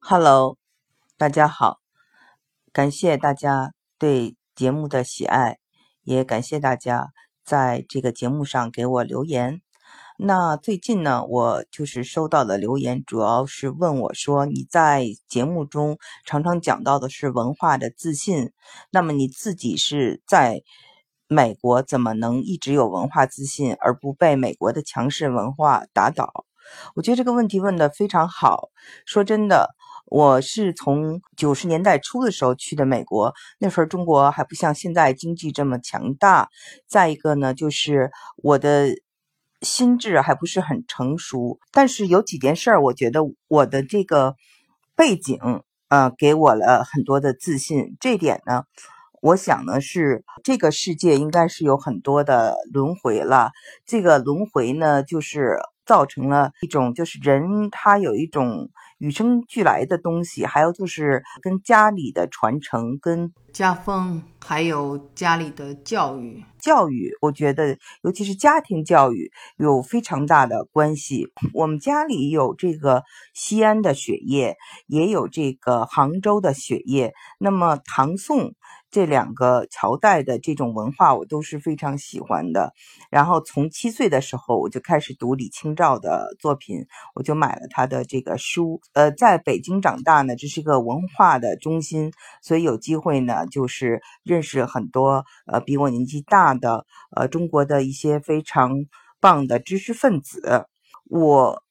Hello，大家好，感谢大家对节目的喜爱，也感谢大家在这个节目上给我留言。那最近呢，我就是收到的留言，主要是问我说，你在节目中常常讲到的是文化的自信，那么你自己是在美国，怎么能一直有文化自信，而不被美国的强势文化打倒？我觉得这个问题问的非常好。说真的。我是从九十年代初的时候去的美国，那时候中国还不像现在经济这么强大。再一个呢，就是我的心智还不是很成熟。但是有几件事儿，我觉得我的这个背景啊，给我了很多的自信。这点呢，我想呢是这个世界应该是有很多的轮回了。这个轮回呢，就是造成了一种，就是人他有一种。与生俱来的东西，还有就是跟家里的传承、跟家风，还有家里的教育。教育，我觉得尤其是家庭教育有非常大的关系。我们家里有这个西安的血液，也有这个杭州的血液。那么唐宋。这两个朝代的这种文化，我都是非常喜欢的。然后从七岁的时候，我就开始读李清照的作品，我就买了他的这个书。呃，在北京长大呢，这是一个文化的中心，所以有机会呢，就是认识很多呃比我年纪大的呃中国的一些非常棒的知识分子。我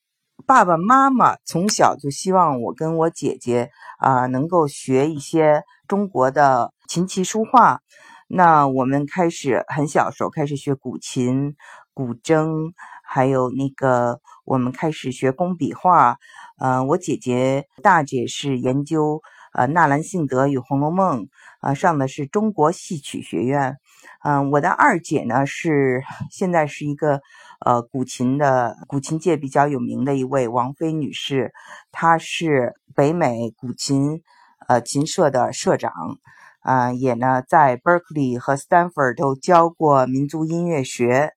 爸爸妈妈从小就希望我跟我姐姐啊能够学一些中国的。琴棋书画，那我们开始很小时候开始学古琴、古筝，还有那个我们开始学工笔画。嗯，我姐姐大姐是研究呃纳兰性德与《红楼梦》，啊上的是中国戏曲学院。嗯，我的二姐呢是现在是一个呃古琴的古琴界比较有名的一位王菲女士，她是北美古琴呃琴社的社长。啊，也呢，在 Berkeley 和 Stanford 都教过民族音乐学。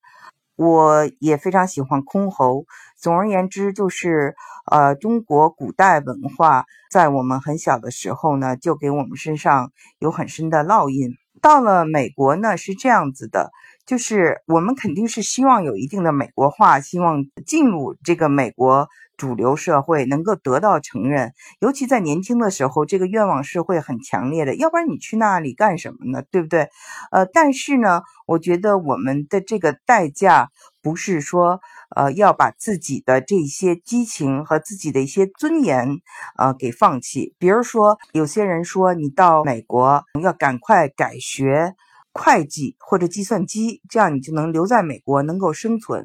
我也非常喜欢箜篌。总而言之，就是呃，中国古代文化在我们很小的时候呢，就给我们身上有很深的烙印。到了美国呢，是这样子的，就是我们肯定是希望有一定的美国化，希望进入这个美国。主流社会能够得到承认，尤其在年轻的时候，这个愿望是会很强烈的。要不然你去那里干什么呢？对不对？呃，但是呢，我觉得我们的这个代价不是说，呃，要把自己的这些激情和自己的一些尊严，呃，给放弃。比如说，有些人说你到美国要赶快改学。会计或者计算机，这样你就能留在美国，能够生存。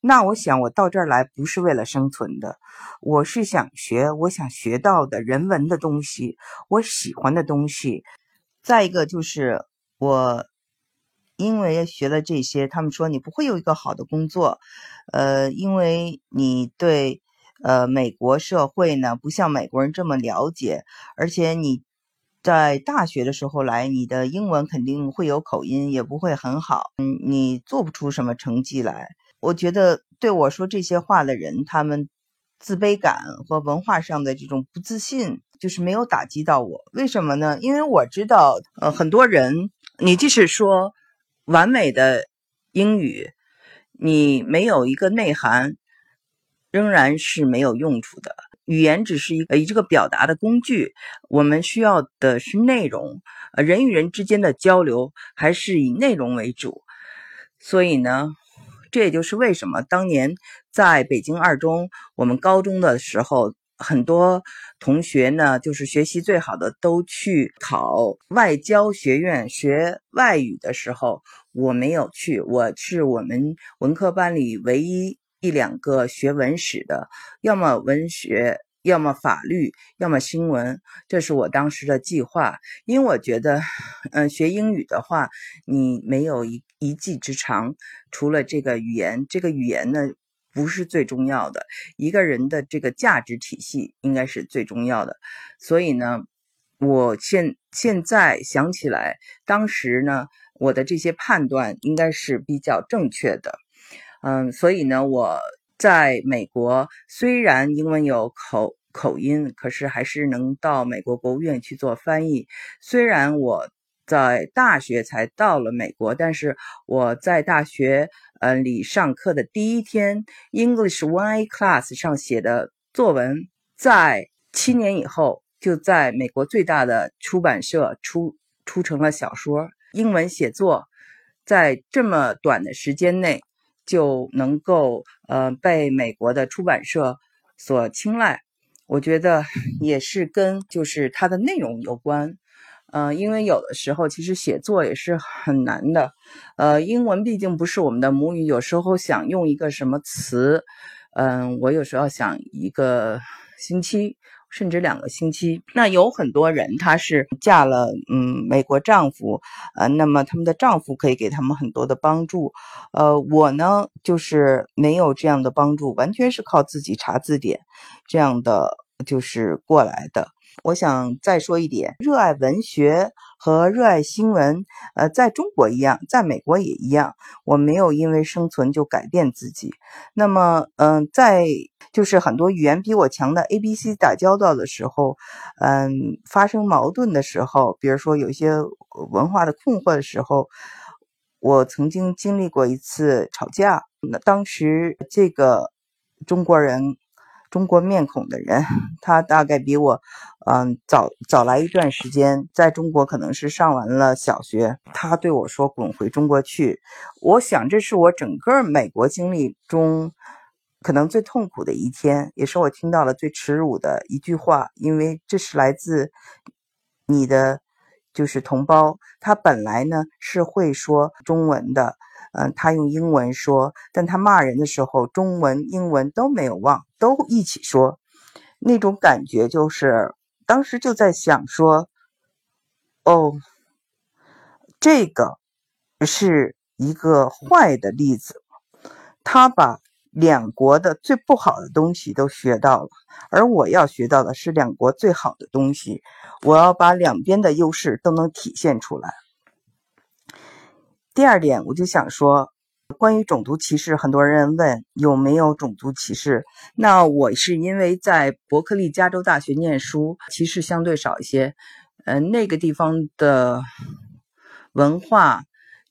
那我想，我到这儿来不是为了生存的，我是想学我想学到的人文的东西，我喜欢的东西。再一个就是我，因为学了这些，他们说你不会有一个好的工作，呃，因为你对呃美国社会呢不像美国人这么了解，而且你。在大学的时候来，你的英文肯定会有口音，也不会很好。嗯，你做不出什么成绩来。我觉得对我说这些话的人，他们自卑感和文化上的这种不自信，就是没有打击到我。为什么呢？因为我知道，呃，很多人，你即使说完美的英语，你没有一个内涵，仍然是没有用处的。语言只是一个以这个表达的工具，我们需要的是内容。呃，人与人之间的交流还是以内容为主。所以呢，这也就是为什么当年在北京二中，我们高中的时候，很多同学呢，就是学习最好的都去考外交学院学外语的时候，我没有去。我是我们文科班里唯一。一两个学文史的，要么文学，要么法律，要么新闻，这是我当时的计划。因为我觉得，嗯，学英语的话，你没有一一技之长，除了这个语言，这个语言呢不是最重要的，一个人的这个价值体系应该是最重要的。所以呢，我现现在想起来，当时呢，我的这些判断应该是比较正确的。嗯，所以呢，我在美国虽然英文有口口音，可是还是能到美国国务院去做翻译。虽然我在大学才到了美国，但是我在大学呃里上课的第一天，English One A Class 上写的作文，在七年以后就在美国最大的出版社出出成了小说。英文写作在这么短的时间内就能够呃被美国的出版社所青睐，我觉得也是跟就是它的内容有关。嗯，因为有的时候其实写作也是很难的，呃，英文毕竟不是我们的母语，有时候想用一个什么词，嗯，我有时候想一个星期甚至两个星期。那有很多人她是嫁了嗯美国丈夫，呃，那么他们的丈夫可以给他们很多的帮助，呃，我呢就是没有这样的帮助，完全是靠自己查字典这样的就是过来的。我想再说一点，热爱文学和热爱新闻，呃，在中国一样，在美国也一样。我没有因为生存就改变自己。那么，嗯，在就是很多语言比我强的 A、B、C 打交道的时候，嗯，发生矛盾的时候，比如说有些文化的困惑的时候，我曾经经历过一次吵架。那当时这个中国人。中国面孔的人，他大概比我，嗯，早早来一段时间，在中国可能是上完了小学。他对我说：“滚回中国去。”我想这是我整个美国经历中可能最痛苦的一天，也是我听到了最耻辱的一句话，因为这是来自你的就是同胞，他本来呢是会说中文的。嗯，他用英文说，但他骂人的时候，中文、英文都没有忘，都一起说。那种感觉就是，当时就在想说，哦，这个是一个坏的例子。他把两国的最不好的东西都学到了，而我要学到的是两国最好的东西。我要把两边的优势都能体现出来。第二点，我就想说，关于种族歧视，很多人问有没有种族歧视。那我是因为在伯克利加州大学念书，歧视相对少一些。嗯，那个地方的文化、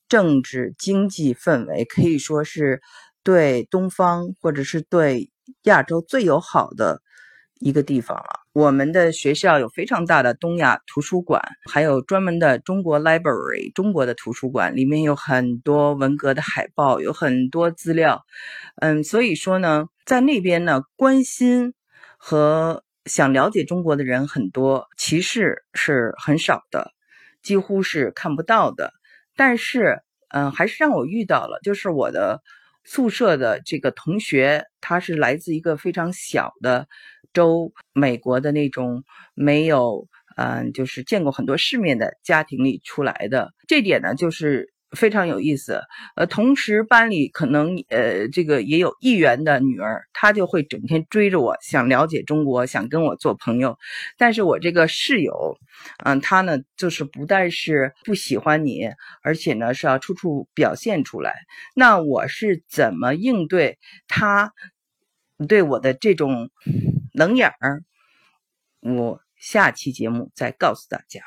政治、经济氛围可以说是对东方或者是对亚洲最友好的一个地方了。我们的学校有非常大的东亚图书馆，还有专门的中国 library 中国的图书馆，里面有很多文革的海报，有很多资料。嗯，所以说呢，在那边呢，关心和想了解中国的人很多，歧视是很少的，几乎是看不到的。但是，嗯，还是让我遇到了，就是我的宿舍的这个同学，他是来自一个非常小的。州美国的那种没有，嗯，就是见过很多世面的家庭里出来的，这点呢就是非常有意思。呃，同时班里可能呃这个也有议员的女儿，她就会整天追着我，想了解中国，想跟我做朋友。但是我这个室友，嗯，她呢就是不但是不喜欢你，而且呢是要处处表现出来。那我是怎么应对她对我的这种？冷眼儿，我下期节目再告诉大家。